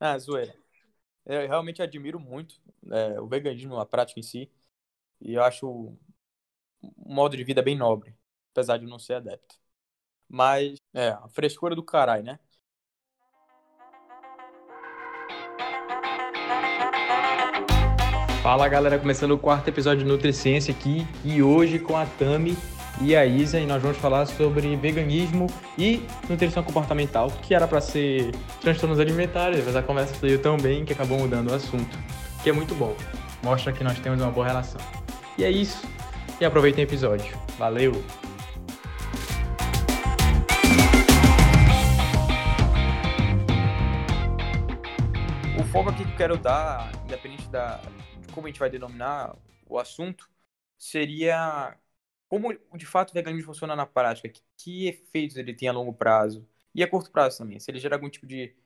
Ah, zoeira. Eu realmente admiro muito é, o veganismo, a prática em si. E eu acho um modo de vida bem nobre, apesar de não ser adepto. Mas, é, a frescura do caralho, né? Fala galera, começando o quarto episódio de Nutriciência aqui e hoje com a Tami e a Isa e nós vamos falar sobre veganismo e nutrição comportamental, que era para ser transtornos alimentares, mas a conversa fluiu tão bem que acabou mudando o assunto, que é muito bom. Mostra que nós temos uma boa relação. E é isso. E aproveitem o episódio. Valeu! O foco aqui que eu quero dar, independente da, como a gente vai denominar o assunto, seria como de fato o veganismo funciona na prática, que, que efeitos ele tem a longo prazo e a curto prazo também, se ele gera algum tipo de,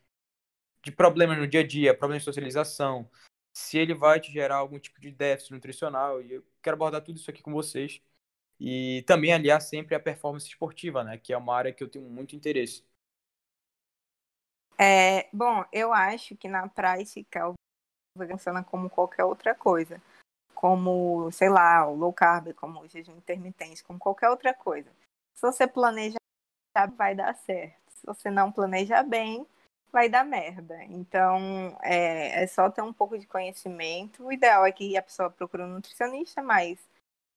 de problema no dia a dia, problema de socialização, se ele vai te gerar algum tipo de déficit nutricional, e eu quero abordar tudo isso aqui com vocês, e também aliar sempre a performance esportiva, né, que é uma área que eu tenho muito interesse. É, bom, eu acho que na prática o funciona como qualquer outra coisa. Como, sei lá, o low carb, como o jejum intermitente, como qualquer outra coisa. Se você planeja, vai dar certo. Se você não planeja bem, vai dar merda. Então, é, é só ter um pouco de conhecimento. O ideal é que a pessoa procure um nutricionista, mas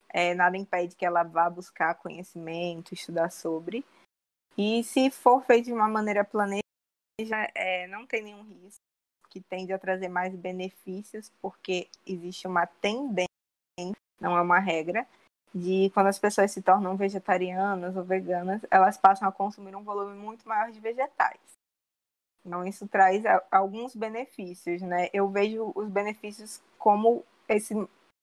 é, nada impede que ela vá buscar conhecimento, estudar sobre. E se for feito de uma maneira planejada, é, não tem nenhum risco que tende a trazer mais benefícios, porque existe uma tendência, não é uma regra, de quando as pessoas se tornam vegetarianas ou veganas, elas passam a consumir um volume muito maior de vegetais. Então, isso traz alguns benefícios, né? Eu vejo os benefícios como esse,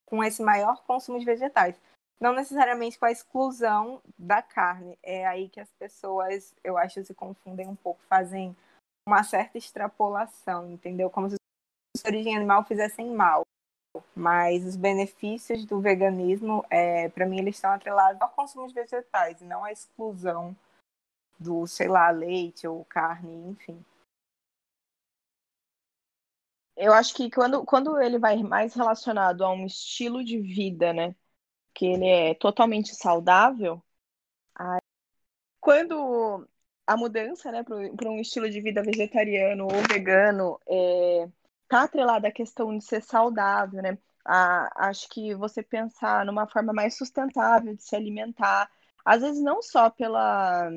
com esse maior consumo de vegetais. Não necessariamente com a exclusão da carne. É aí que as pessoas, eu acho, se confundem um pouco, fazem uma certa extrapolação, entendeu? Como se a origem animal fizessem mal. Mas os benefícios do veganismo, é, para mim, eles estão atrelados ao consumo de vegetais, e não à exclusão do, sei lá, leite ou carne, enfim. Eu acho que quando, quando ele vai mais relacionado a um estilo de vida, né? Que ele é totalmente saudável, aí, quando a mudança né, para um estilo de vida vegetariano ou vegano está é, tá atrelada à questão de ser saudável, né? A, acho que você pensar numa forma mais sustentável de se alimentar, às vezes não só pela,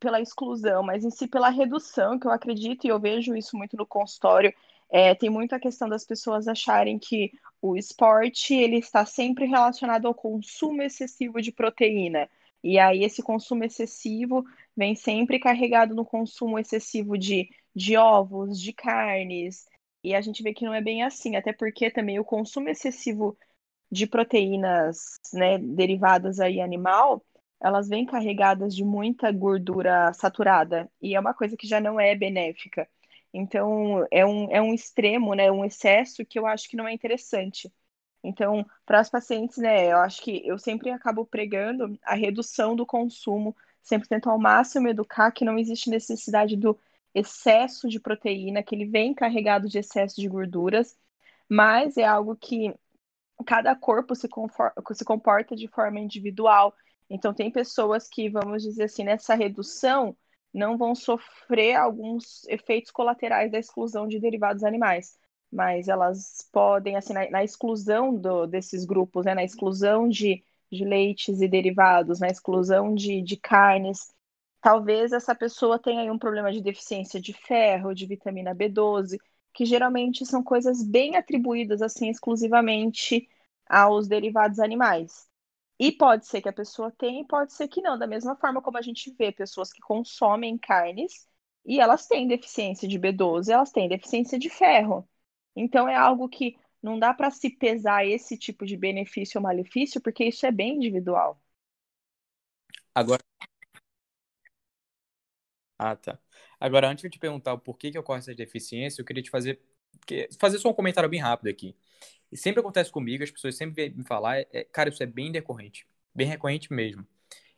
pela exclusão, mas em si pela redução, que eu acredito e eu vejo isso muito no consultório. É, tem muito a questão das pessoas acharem que o esporte ele está sempre relacionado ao consumo excessivo de proteína. E aí esse consumo excessivo vem sempre carregado no consumo excessivo de, de ovos, de carnes. E a gente vê que não é bem assim, até porque também o consumo excessivo de proteínas né, derivadas aí animal, elas vêm carregadas de muita gordura saturada. E é uma coisa que já não é benéfica. Então, é um, é um extremo, né, um excesso que eu acho que não é interessante. Então, para as pacientes, né, eu acho que eu sempre acabo pregando a redução do consumo, sempre tento ao máximo educar que não existe necessidade do excesso de proteína, que ele vem carregado de excesso de gorduras, mas é algo que cada corpo se, se comporta de forma individual. Então, tem pessoas que, vamos dizer assim, nessa redução, não vão sofrer alguns efeitos colaterais da exclusão de derivados animais mas elas podem, assim, na, na exclusão do, desses grupos, né, na exclusão de, de leites e derivados, na exclusão de, de carnes, talvez essa pessoa tenha aí um problema de deficiência de ferro, de vitamina B12, que geralmente são coisas bem atribuídas, assim, exclusivamente aos derivados animais. E pode ser que a pessoa tenha e pode ser que não, da mesma forma como a gente vê pessoas que consomem carnes e elas têm deficiência de B12, elas têm deficiência de ferro. Então é algo que não dá para se pesar esse tipo de benefício ou malefício, porque isso é bem individual. Agora. Ah, tá. Agora, antes de te perguntar o porquê que ocorre essa deficiência, eu queria te fazer fazer só um comentário bem rápido aqui. E sempre acontece comigo, as pessoas sempre vêm me falar, é, cara, isso é bem decorrente, bem recorrente mesmo.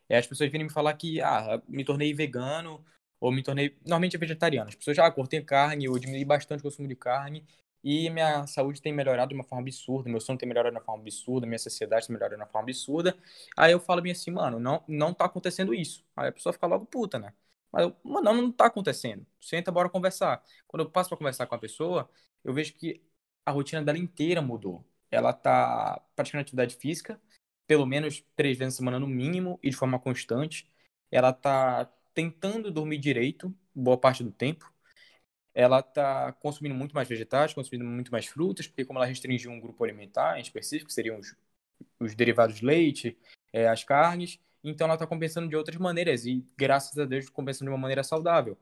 É, as pessoas vêm me falar que, ah, me tornei vegano ou me tornei normalmente vegetariano. As pessoas já ah, cortei carne, eu diminui bastante o consumo de carne e minha saúde tem melhorado de uma forma absurda, meu sono tem melhorado de uma forma absurda, minha sociedade tem melhorado de uma forma absurda. Aí eu falo bem assim, mano, não, não tá acontecendo isso. Aí a pessoa fica logo puta, né? Mas, eu, mano, não, tá acontecendo. Senta, bora conversar. Quando eu passo para conversar com a pessoa, eu vejo que a rotina dela inteira mudou. Ela tá praticando atividade física, pelo menos três vezes na semana no mínimo e de forma constante. Ela tá tentando dormir direito, boa parte do tempo. Ela tá consumindo muito mais vegetais, consumindo muito mais frutas, porque como ela restringiu um grupo alimentar em específico, que seriam os, os derivados de leite, é, as carnes, então ela está compensando de outras maneiras e, graças a Deus, compensando de uma maneira saudável.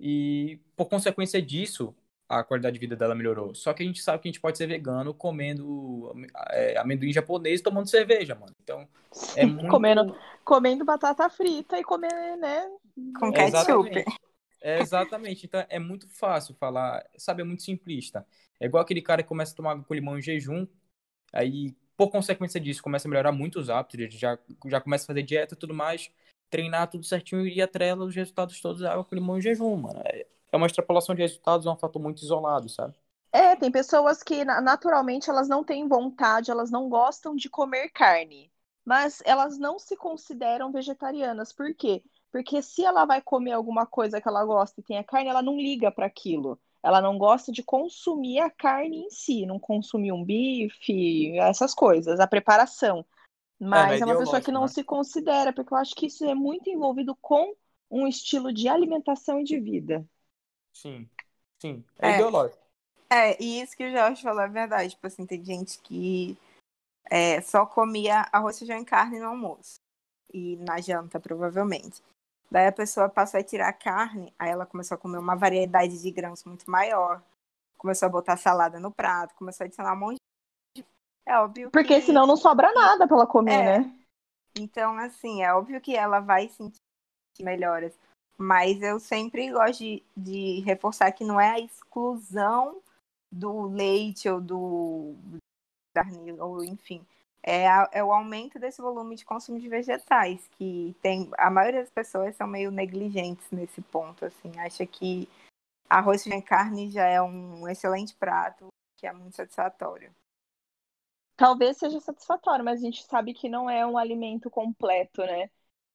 E, por consequência disso, a qualidade de vida dela melhorou. Só que a gente sabe que a gente pode ser vegano comendo é, amendoim japonês e tomando cerveja, mano. Então, é muito... comendo, comendo batata frita e comer, né? Com ketchup. Exatamente. É, exatamente. Então, é muito fácil falar, sabe? É muito simplista. É igual aquele cara que começa a tomar água com limão em jejum, aí por consequência disso, começa a melhorar muito os hábitos, já, já começa a fazer dieta e tudo mais, treinar tudo certinho e atrela os resultados todos da água com limão e jejum, mano. É, é uma extrapolação de resultados, é um fator muito isolado, sabe? É, tem pessoas que naturalmente elas não têm vontade, elas não gostam de comer carne, mas elas não se consideram vegetarianas. Por quê? Porque se ela vai comer alguma coisa que ela gosta e tem a carne, ela não liga para aquilo. Ela não gosta de consumir a carne em si, não consumir um bife, essas coisas, a preparação. Mas é, é uma pessoa que não né? se considera, porque eu acho que isso é muito envolvido com um estilo de alimentação e de vida. Sim, sim. É, é ideológico. É, e isso que o Jorge falou é verdade. Tipo assim, tem gente que é, só comia arroz, feijão e carne no almoço. E na janta, provavelmente. Daí a pessoa passou a tirar a carne, aí ela começou a comer uma variedade de grãos muito maior, começou a botar salada no prato, começou a adicionar um monte de... É óbvio Porque que... senão não sobra nada para ela comer, é. né? Então, assim, é óbvio que ela vai sentir melhoras. Mas eu sempre gosto de, de reforçar que não é a exclusão do leite ou do carne, ou enfim é, a, é o aumento desse volume de consumo de vegetais, que tem a maioria das pessoas são meio negligentes nesse ponto, assim, acha que arroz e carne já é um excelente prato, que é muito satisfatório. Talvez seja satisfatório, mas a gente sabe que não é um alimento completo, né?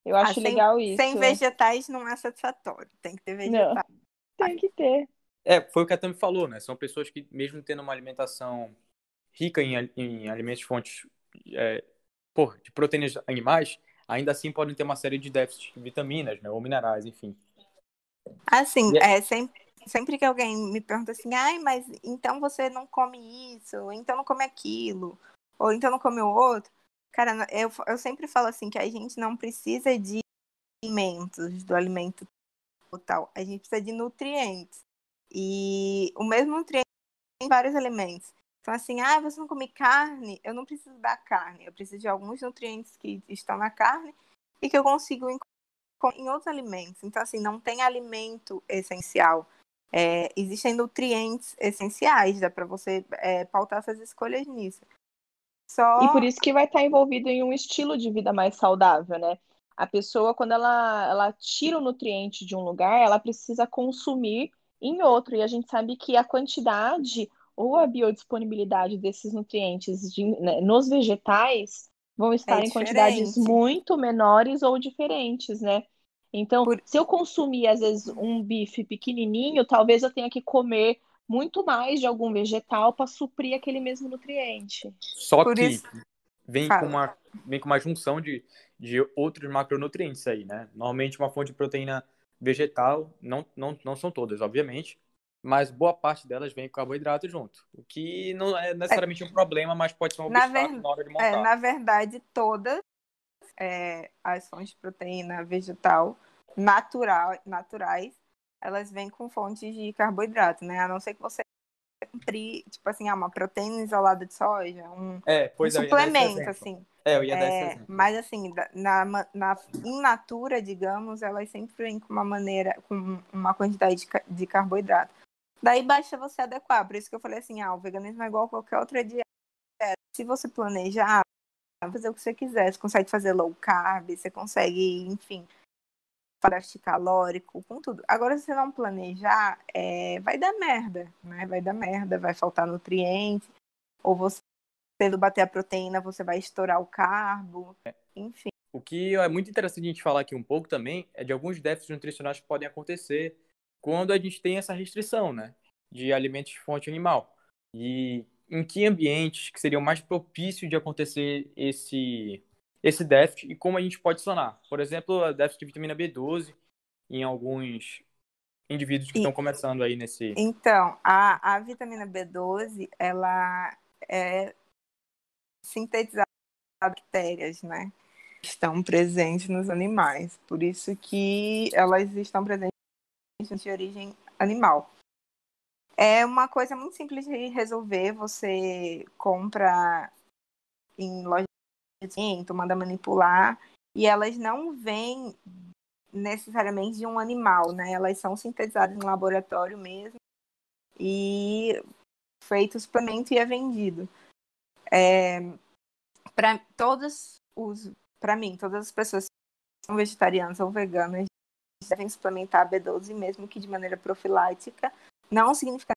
Eu acho ah, sem, legal isso. Sem vegetais não é satisfatório, tem que ter vegetais. Não, tem que ter. É, foi o que a Tami falou, né? São pessoas que, mesmo tendo uma alimentação rica em, em alimentos de fontes é, por, de proteínas animais, ainda assim podem ter uma série de déficits de vitaminas, né, ou minerais, enfim. Assim, é, sempre, sempre que alguém me pergunta assim, ai, mas então você não come isso, ou então não come aquilo, ou então não come o outro, cara, eu, eu sempre falo assim que a gente não precisa de alimentos, do alimento tal, a gente precisa de nutrientes. E o mesmo nutriente tem vários alimentos. Então, assim, ah, você não come carne, eu não preciso da carne, eu preciso de alguns nutrientes que estão na carne e que eu consigo em outros alimentos. Então, assim, não tem alimento essencial. É, existem nutrientes essenciais, dá para você é, pautar essas escolhas nisso. Só... E por isso que vai estar envolvido em um estilo de vida mais saudável, né? A pessoa, quando ela, ela tira o nutriente de um lugar, ela precisa consumir em outro. E a gente sabe que a quantidade ou a biodisponibilidade desses nutrientes de, né, nos vegetais vão estar é em quantidades muito menores ou diferentes, né? Então, Por... se eu consumir, às vezes, um bife pequenininho, talvez eu tenha que comer muito mais de algum vegetal para suprir aquele mesmo nutriente. Só Por que isso... vem, com uma, vem com uma junção de, de outros macronutrientes aí, né? Normalmente, uma fonte de proteína vegetal, não, não, não são todas, obviamente, mas boa parte delas vem com carboidrato junto. O que não é necessariamente é. um problema, mas pode ser um obstáculo na, ver... na hora de montar. É, na verdade, todas é, as fontes de proteína vegetal natural, naturais, elas vêm com fontes de carboidrato, né? A não ser que você compre, tipo assim, ah, uma proteína isolada de soja, um, é, um suplemento, assim. É, eu ia dar esse exemplo. Mas assim, na, na in natura, digamos, elas sempre vêm com uma maneira, com uma quantidade de, de carboidrato. Daí basta você adequar. Por isso que eu falei assim, ah, o veganismo é igual a qualquer outra dieta. Se você planejar, fazer o que você quiser, você consegue fazer low carb, você consegue, enfim, déficit calórico, com tudo. Agora, se você não planejar, é, vai dar merda, né? Vai dar merda, vai faltar nutriente, ou você bater a proteína, você vai estourar o carbo, enfim. O que é muito interessante a gente falar aqui um pouco também é de alguns déficits nutricionais que podem acontecer quando a gente tem essa restrição, né? De alimentos de fonte animal. E em que ambientes que seriam mais propícios de acontecer esse, esse déficit e como a gente pode sanar. Por exemplo, déficit de vitamina B12 em alguns indivíduos que e, estão começando aí nesse. Então, a, a vitamina B12 ela é sintetizada por bactérias, né? Estão presentes nos animais. Por isso que elas estão presentes de origem animal. É uma coisa muito simples de resolver. Você compra em loja tu manda manipular, e elas não vêm necessariamente de um animal, né? Elas são sintetizadas em laboratório mesmo e feito suplemento e é vendido. É, para todos os, para mim, todas as pessoas que são vegetarianas ou veganas devem suplementar B12 mesmo que de maneira profilática. Não significa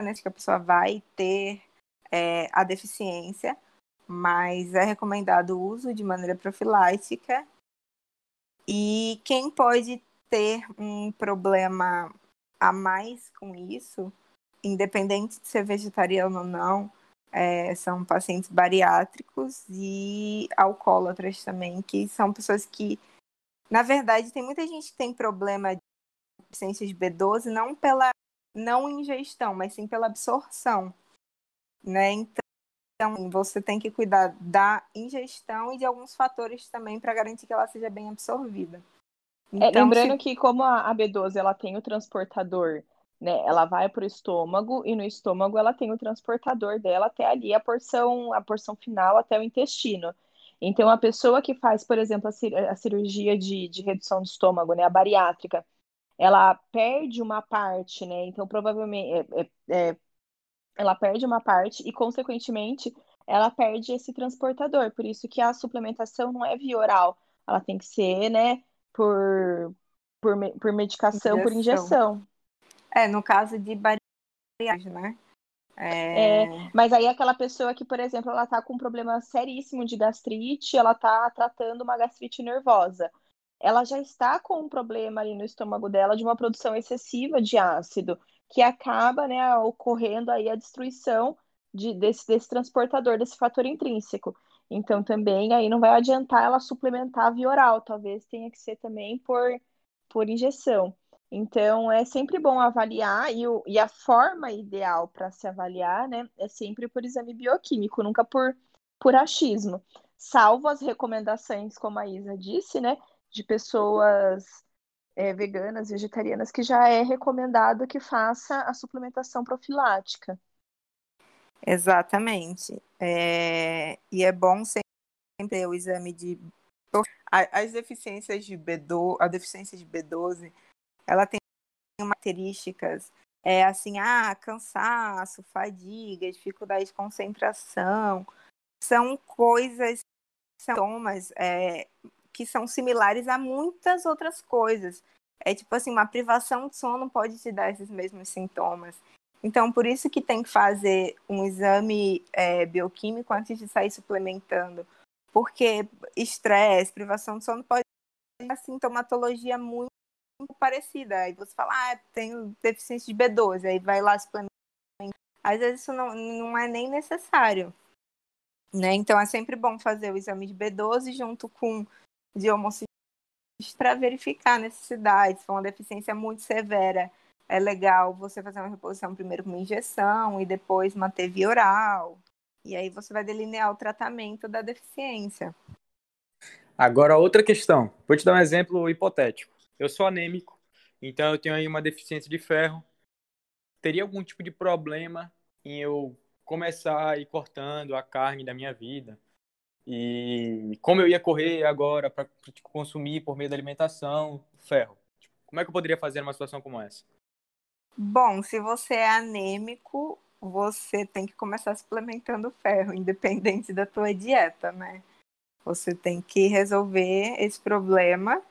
que a pessoa vai ter é, a deficiência, mas é recomendado o uso de maneira profilática. E quem pode ter um problema a mais com isso, independente de ser vegetariano ou não, é, são pacientes bariátricos e alcoólatras também, que são pessoas que, na verdade, tem muita gente que tem problema de deficiência de B12 não pela não ingestão, mas sim pela absorção, né? Então, então, você tem que cuidar da ingestão e de alguns fatores também para garantir que ela seja bem absorvida. Então, é, lembrando se... que como a B12 ela tem o transportador, né, ela vai para o estômago e no estômago ela tem o transportador dela até ali a porção, a porção final até o intestino. Então, a pessoa que faz, por exemplo, a cirurgia de, de redução do estômago, né, a bariátrica, ela perde uma parte, né? Então, provavelmente, é, é, é ela perde uma parte e, consequentemente, ela perde esse transportador. Por isso que a suplementação não é via oral, ela tem que ser, né, por, por, por medicação, injeção. por injeção. É, no caso de bariátricos, né? É... é... mas aí aquela pessoa que, por exemplo, ela tá com um problema seríssimo de gastrite, ela tá tratando uma gastrite nervosa. Ela já está com um problema ali no estômago dela de uma produção excessiva de ácido que acaba né, ocorrendo aí a destruição de, desse, desse transportador, desse fator intrínseco. Então, também aí não vai adiantar ela suplementar via oral, talvez tenha que ser também por, por injeção. Então, é sempre bom avaliar, e, o, e a forma ideal para se avaliar né, é sempre por exame bioquímico, nunca por, por achismo. Salvo as recomendações, como a Isa disse, né, de pessoas é, veganas, vegetarianas, que já é recomendado que faça a suplementação profilática. Exatamente. É... E é bom sempre o exame de. As deficiências de B12, a deficiência de B12, ela tem características é assim, ah, cansaço, fadiga, dificuldade de concentração, são coisas, sintomas é, que são similares a muitas outras coisas. É tipo assim, uma privação de sono pode te dar esses mesmos sintomas. Então, por isso que tem que fazer um exame é, bioquímico antes de sair suplementando. Porque estresse, privação de sono pode ter uma sintomatologia muito, muito parecida. Aí você fala, ah, tenho deficiência de B12, aí vai lá suplementar. Às vezes isso não, não é nem necessário. Né? Então é sempre bom fazer o exame de B12 junto com de homocisteína para verificar a necessidade, se for uma deficiência muito severa, é legal você fazer uma reposição primeiro com injeção e depois manter via oral. E aí você vai delinear o tratamento da deficiência. Agora, outra questão. Vou te dar um exemplo hipotético. Eu sou anêmico, então eu tenho aí uma deficiência de ferro. Teria algum tipo de problema em eu começar a ir cortando a carne da minha vida? E como eu ia correr agora para tipo, consumir por meio da alimentação ferro? Tipo, como é que eu poderia fazer uma situação como essa? Bom, se você é anêmico, você tem que começar suplementando ferro, independente da tua dieta, né? Você tem que resolver esse problema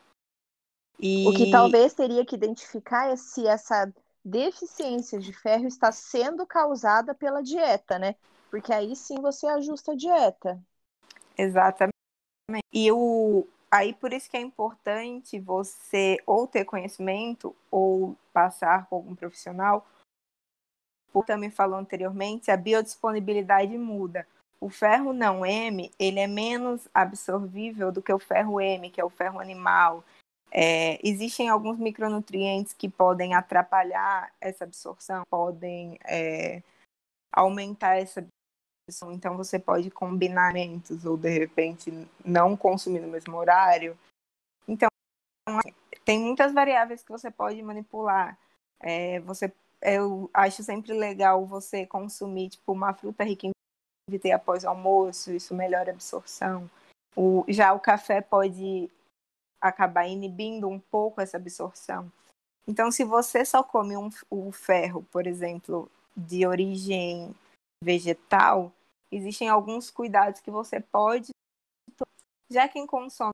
E... O que talvez teria que identificar é se essa deficiência de ferro está sendo causada pela dieta, né? Porque aí sim você ajusta a dieta. Exatamente. E o, aí por isso que é importante você ou ter conhecimento ou passar com algum profissional. Como também falou anteriormente, a biodisponibilidade muda. O ferro não M, ele é menos absorvível do que o ferro M, que é o ferro animal. É, existem alguns micronutrientes que podem atrapalhar essa absorção, podem é, aumentar essa absorção. Então, você pode combinar alimentos ou, de repente, não consumir no mesmo horário. Então, tem muitas variáveis que você pode manipular. É, você, eu acho sempre legal você consumir tipo, uma fruta rica em ter após o almoço, isso melhora a absorção. O, já o café pode acabar inibindo um pouco essa absorção. Então, se você só come um, o ferro, por exemplo, de origem vegetal, existem alguns cuidados que você pode. Já quem consome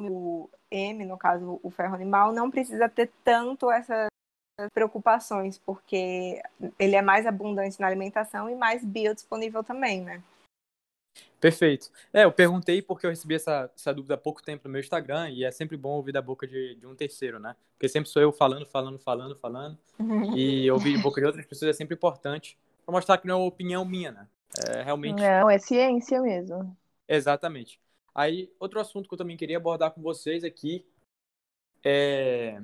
o M, no caso o ferro animal, não precisa ter tanto essas preocupações, porque ele é mais abundante na alimentação e mais biodisponível também, né? Perfeito. É, eu perguntei porque eu recebi essa, essa dúvida há pouco tempo no meu Instagram e é sempre bom ouvir da boca de, de um terceiro, né? Porque sempre sou eu falando, falando, falando, falando. e ouvir de boca de outras pessoas é sempre importante para mostrar que não é uma opinião minha, né? É realmente. Não, é ciência mesmo. Exatamente. Aí, outro assunto que eu também queria abordar com vocês aqui é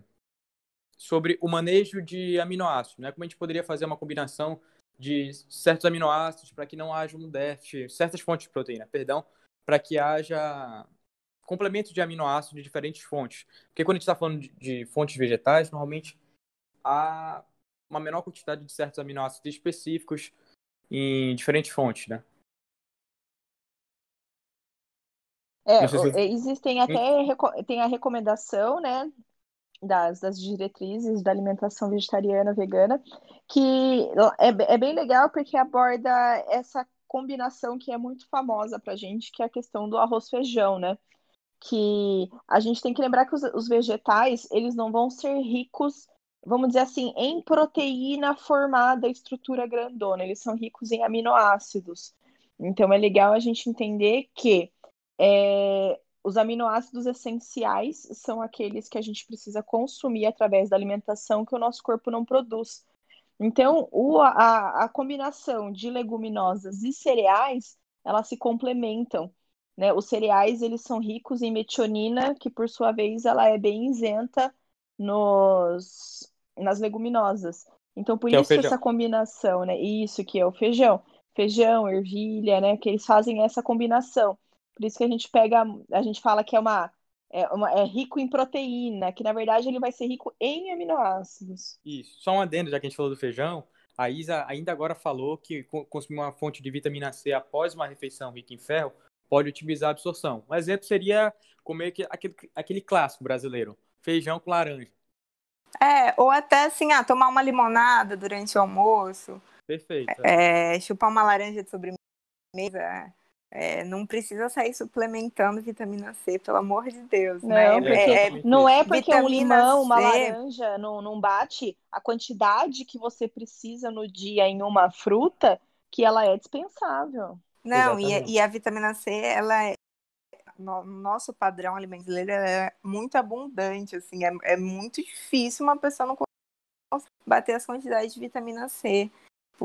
sobre o manejo de aminoácidos, né? Como a gente poderia fazer uma combinação de certos aminoácidos para que não haja um déficit, certas fontes de proteína, perdão, para que haja complementos de aminoácidos de diferentes fontes. Porque quando a gente está falando de, de, fontes vegetais, normalmente há uma menor quantidade de certos aminoácidos específicos em diferentes fontes, né? É, se... existem até tem a recomendação, né, das, das diretrizes da alimentação vegetariana vegana, que é, é bem legal porque aborda essa combinação que é muito famosa pra gente, que é a questão do arroz-feijão, né? Que a gente tem que lembrar que os, os vegetais, eles não vão ser ricos vamos dizer assim, em proteína formada, estrutura grandona, eles são ricos em aminoácidos. Então é legal a gente entender que é, os aminoácidos essenciais são aqueles que a gente precisa consumir através da alimentação que o nosso corpo não produz. Então, o, a, a combinação de leguminosas e cereais, elas se complementam. Né? Os cereais, eles são ricos em metionina, que por sua vez ela é bem isenta nos, nas leguminosas. Então, por que isso é essa combinação, né? Isso que é o feijão. Feijão, ervilha, né? Que eles fazem essa combinação. Por isso que a gente pega, a gente fala que é uma, é, uma, é rico em proteína, que na verdade ele vai ser rico em aminoácidos. Isso. Só um adendo, já que a gente falou do feijão, a Isa ainda agora falou que consumir uma fonte de vitamina C após uma refeição rica em ferro pode otimizar a absorção. Um exemplo seria comer aquele, aquele clássico brasileiro, feijão com laranja. É, ou até assim, ah, tomar uma limonada durante o almoço. Perfeito. É, chupar uma laranja de sobremesa. É, não precisa sair suplementando vitamina C, pelo amor de Deus. Não, né? porque, é, é não é porque um limão, C... uma laranja não, não bate a quantidade que você precisa no dia em uma fruta que ela é dispensável. Não, e, e, a vitamina C, ela é. No nosso padrão alimentar é muito abundante, assim, é, é muito difícil uma pessoa não bater as quantidades de vitamina C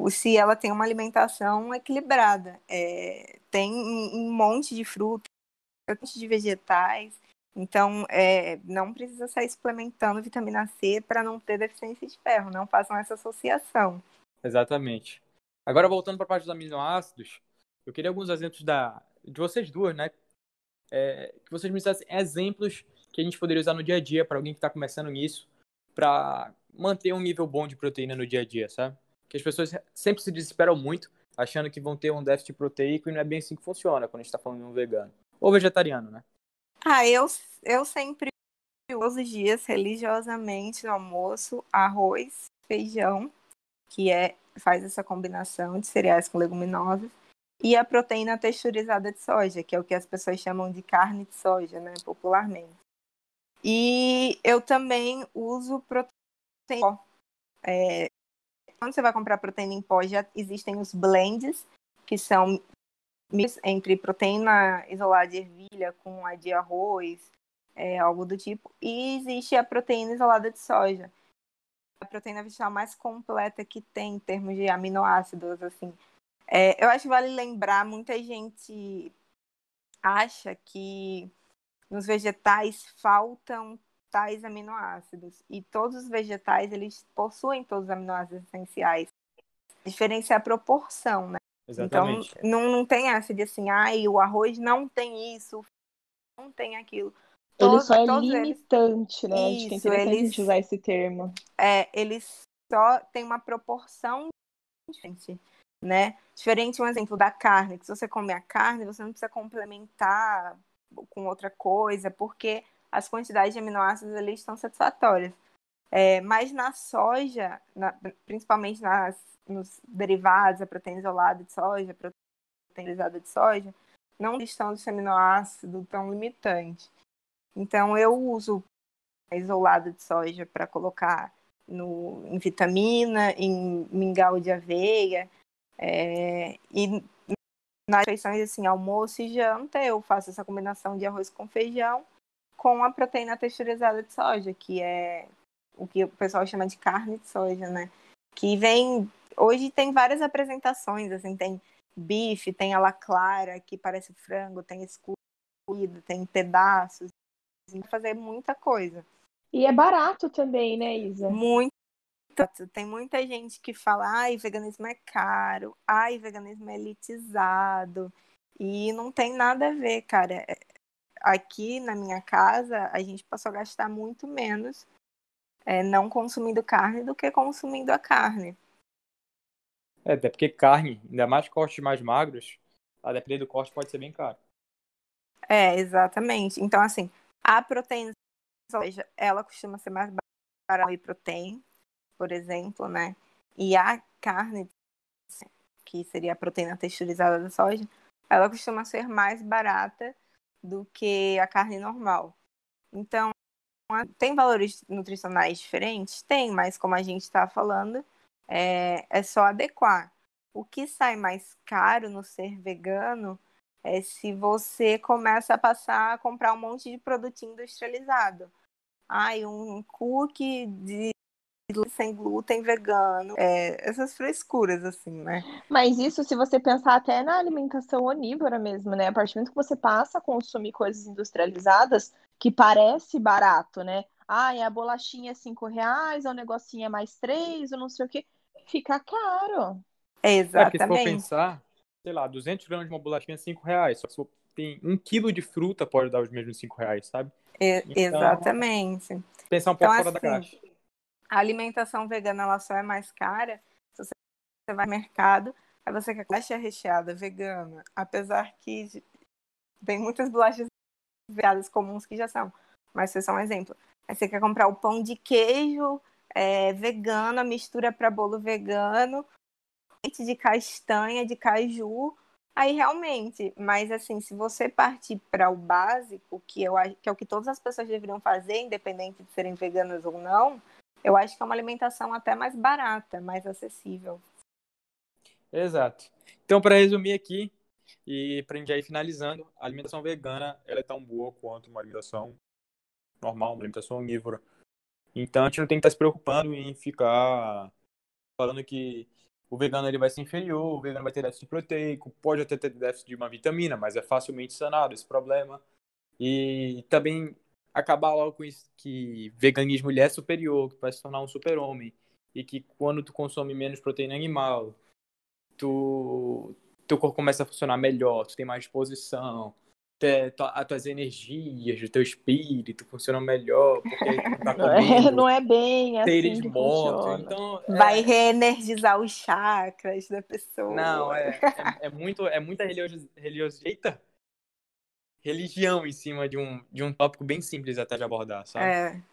se ela tem uma alimentação equilibrada. É, tem um monte de frutas, um monte de vegetais. Então, é, não precisa sair suplementando vitamina C para não ter deficiência de ferro. Não façam essa associação. Exatamente. Agora, voltando para a parte dos aminoácidos, eu queria alguns exemplos da, de vocês duas, né? É, que vocês me dissessem exemplos que a gente poderia usar no dia a dia para alguém que está começando nisso, para manter um nível bom de proteína no dia a dia, sabe? Que as pessoas sempre se desesperam muito, achando que vão ter um déficit proteico e não é bem assim que funciona quando a gente está falando de um vegano. Ou vegetariano, né? Ah, eu, eu sempre todos os dias, religiosamente, no almoço, arroz, feijão, que é faz essa combinação de cereais com leguminosas, e a proteína texturizada de soja, que é o que as pessoas chamam de carne de soja, né, popularmente. E eu também uso proteína. É, quando você vai comprar proteína em pó, já existem os blends, que são entre proteína isolada de ervilha com a de arroz, é, algo do tipo, e existe a proteína isolada de soja. A proteína vegetal mais completa que tem em termos de aminoácidos, assim. É, eu acho que vale lembrar, muita gente acha que nos vegetais faltam tais aminoácidos e todos os vegetais eles possuem todos os aminoácidos essenciais. A diferença é a proporção, né? Exatamente. Então não, não tem essa de assim, ai, o arroz não tem isso, não tem aquilo. Ele só é limitante, eles... né? Isso, Acho que é interessante eles... a gente usar esse termo. É, eles só tem uma proporção diferente, né? Diferente um exemplo da carne, que se você comer a carne, você não precisa complementar com outra coisa, porque as quantidades de aminoácidos ali estão satisfatórias. É, mas na soja, na, principalmente nas, nos derivados, a proteína isolada de soja, a proteína isolada de soja, não estão esse aminoácido tão limitante. Então eu uso isolado de soja para colocar no, em vitamina, em mingau de aveia. É, e nas refeições assim, almoço e janta, eu faço essa combinação de arroz com feijão com a proteína texturizada de soja, que é o que o pessoal chama de carne de soja, né? Que vem. Hoje tem várias apresentações, assim, tem bife, tem ela clara, que parece frango, tem escuro, tem pedaços. Assim, fazer muita coisa. E é barato também, né, Isa? Muito. Tem muita gente que fala, ai, veganismo é caro, ai, veganismo é elitizado. E não tem nada a ver, cara. Aqui na minha casa, a gente passou a gastar muito menos é, não consumindo carne do que consumindo a carne. É, até porque carne, ainda mais cortes mais magros, a depender do corte pode ser bem caro. É, exatamente. Então, assim, a proteína soja, ela costuma ser mais barata e proteína, por exemplo, né? E a carne, que seria a proteína texturizada da soja, ela costuma ser mais barata do que a carne normal. Então, tem valores nutricionais diferentes? Tem, mas como a gente está falando, é, é só adequar. O que sai mais caro no ser vegano é se você começa a passar a comprar um monte de produtinho industrializado. Ai, um cookie de sem glúten vegano, é, essas frescuras, assim, né? Mas isso, se você pensar até na alimentação onívora mesmo, né? A partir do momento que você passa a consumir coisas industrializadas, que parece barato, né? Ah, a bolachinha é cinco reais, o negocinho é mais três, ou não sei o que, fica caro. Exatamente. É, se for pensar, sei lá, 200 gramas de uma bolachinha é cinco reais, só que se for, tem um quilo de fruta pode dar os mesmos cinco reais, sabe? É, então, exatamente. Pensar um pouco então, fora assim, da caixa a alimentação vegana ela só é mais cara se você vai no mercado, aí você quer bolacha recheada vegana, apesar que tem muitas bolachas veganas comuns que já são, mas isso é só um exemplo. Aí você quer comprar o pão de queijo é, vegano, mistura para bolo vegano, leite de castanha, de caju, aí realmente, mas assim, se você partir para o básico, que eu que é o que todas as pessoas deveriam fazer, independente de serem veganas ou não, eu acho que é uma alimentação até mais barata, mais acessível. Exato. Então, para resumir aqui, e para a gente ir finalizando, a alimentação vegana ela é tão boa quanto uma alimentação normal, uma alimentação onívora. Então, a gente não tem que estar se preocupando em ficar falando que o vegano ele vai ser inferior, o vegano vai ter déficit proteico, pode até ter déficit de uma vitamina, mas é facilmente sanado esse problema. E também acabar logo com isso que veganismo ele é superior, que vai se tornar um super-homem e que quando tu consome menos proteína animal, tu teu corpo começa a funcionar melhor, tu tem mais disposição, as tuas energias, o teu espírito funcionam melhor, porque tu tá não, é, não é bem assim que mortos, então é... vai reenergizar os chakras da pessoa. Não, é, é, é muito é muita religiosidade. Eita, religião em cima de um, de um tópico bem simples até de abordar, sabe? É.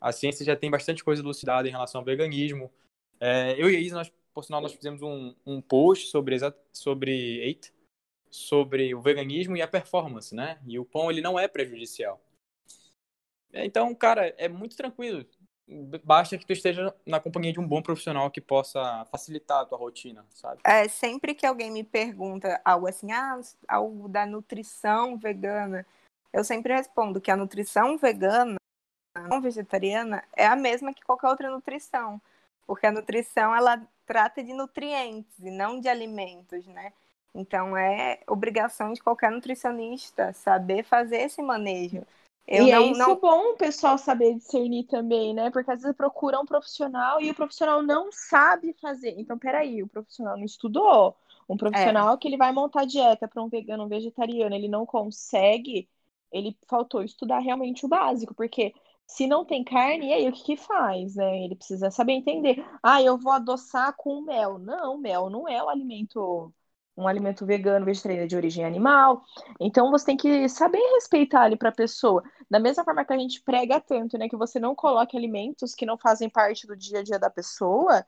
A ciência já tem bastante coisa elucidada em relação ao veganismo. É, eu e a Isa, nós, por sinal, nós fizemos um, um post sobre, sobre, eita, sobre o veganismo e a performance, né? E o pão, ele não é prejudicial. Então, cara, é muito tranquilo. Basta que tu esteja na companhia de um bom profissional que possa facilitar a tua rotina, sabe? É, sempre que alguém me pergunta algo assim, ah, algo da nutrição vegana, eu sempre respondo que a nutrição vegana, não vegetariana, é a mesma que qualquer outra nutrição. Porque a nutrição, ela trata de nutrientes e não de alimentos, né? Então, é obrigação de qualquer nutricionista saber fazer esse manejo. Eu e é não, é isso não... bom o pessoal saber discernir também, né? Porque às vezes procura um profissional e o profissional não sabe fazer. Então, peraí, o profissional não estudou. Um profissional é. que ele vai montar dieta para um vegano, um vegetariano, ele não consegue, ele faltou estudar realmente o básico, porque se não tem carne, e aí o que, que faz, né? Ele precisa saber entender. Ah, eu vou adoçar com mel. Não, mel não é o alimento um alimento vegano, vegetariano de origem animal. Então você tem que saber respeitar ali para a pessoa. Da mesma forma que a gente prega tanto, né, que você não coloque alimentos que não fazem parte do dia a dia da pessoa,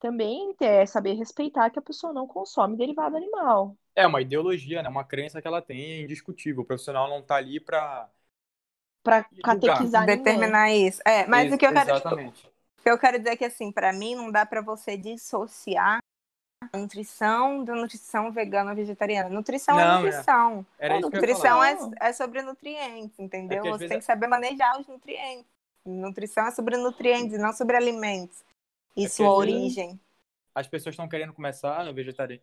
também é saber respeitar que a pessoa não consome derivado animal. É uma ideologia, né, uma crença que ela tem, é indiscutível. O profissional não está ali para para catequizar determinar ninguém. isso. É, mas isso, o que eu quero exatamente. o que eu quero dizer é que assim, para mim não dá para você dissociar nutrição da nutrição vegana vegetariana. Nutrição é não, é nutrição. É. nutrição é, é, sobre nutrientes, entendeu? É Você tem que saber manejar os nutrientes. Nutrição é sobre nutrientes, não sobre alimentos. E é sua origem. As pessoas estão querendo começar no vegetariano.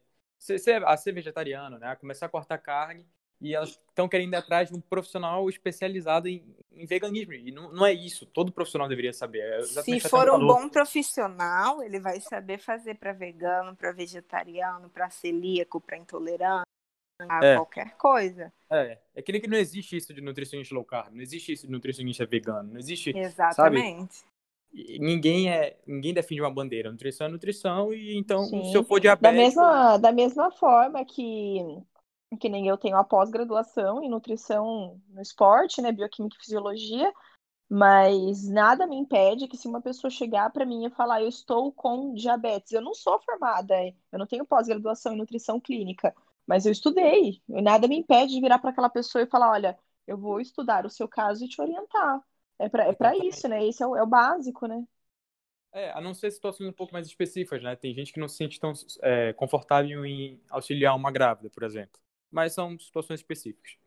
A ser vegetariano, né? A começar a cortar carne e elas estão querendo ir atrás de um profissional especializado em, em veganismo. E não, não, é isso. Todo profissional deveria saber. É Se for um bom profissional, ele vai saber fazer para vegano, para vegetariano, para celíaco, para intolerante, a é. qualquer coisa. É, é que nem que não existe isso de nutricionista low carb, não existe isso de nutricionista vegano, não existe. Exatamente. Sabe? ninguém é ninguém defende uma bandeira nutrição é nutrição e então Sim. se eu for diabético da mesma da mesma forma que que nem eu tenho a pós-graduação em nutrição no esporte, né, bioquímica e fisiologia, mas nada me impede que se uma pessoa chegar para mim e falar eu estou com diabetes, eu não sou formada, eu não tenho pós-graduação em nutrição clínica, mas eu estudei, e nada me impede de virar para aquela pessoa e falar, olha, eu vou estudar o seu caso e te orientar. É para é pra isso, né? Esse é o, é o básico, né? É, a não ser situações um pouco mais específicas, né? Tem gente que não se sente tão é, confortável em auxiliar uma grávida, por exemplo mas são situações específicas.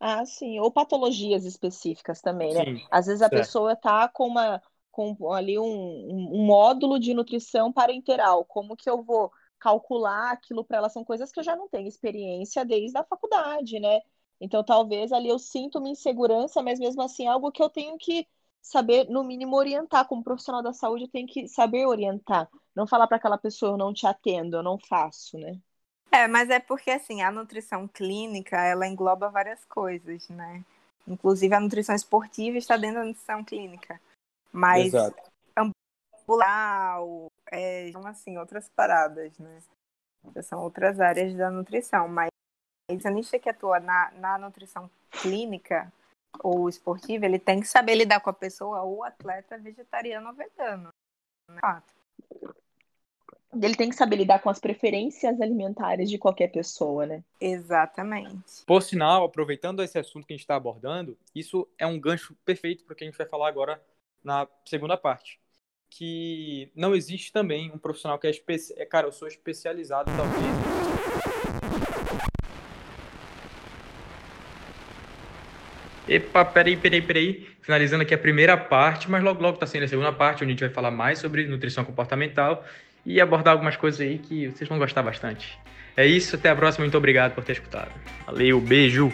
Ah, sim, ou patologias específicas também, né? Sim, Às vezes a certo. pessoa está com uma com ali um, um, módulo de nutrição parenteral. Como que eu vou calcular aquilo para ela? São coisas que eu já não tenho experiência desde a faculdade, né? Então talvez ali eu sinto uma insegurança, mas mesmo assim é algo que eu tenho que saber, no mínimo, orientar. Como profissional da saúde, eu tenho que saber orientar. Não falar para aquela pessoa, eu não te atendo, eu não faço, né? É, mas é porque assim, a nutrição clínica, ela engloba várias coisas, né? Inclusive a nutrição esportiva está dentro da nutrição clínica. Mas Exato. ambular, é, são assim, outras paradas, né? São outras áreas da nutrição, mas o nutricionista que atua na, na nutrição clínica ou esportiva, ele tem que saber lidar com a pessoa ou atleta vegetariano ou vegano. Né? Ele tem que saber lidar com as preferências alimentares de qualquer pessoa, né? Exatamente. Por sinal, aproveitando esse assunto que a gente está abordando, isso é um gancho perfeito para o que a gente vai falar agora na segunda parte. Que não existe também um profissional que é especial. É, cara, eu sou especializado, talvez. Epa, peraí, peraí, peraí. Finalizando aqui a primeira parte, mas logo, logo está sendo a segunda parte, onde a gente vai falar mais sobre nutrição comportamental e abordar algumas coisas aí que vocês vão gostar bastante. É isso, até a próxima. Muito obrigado por ter escutado. Valeu, beijo!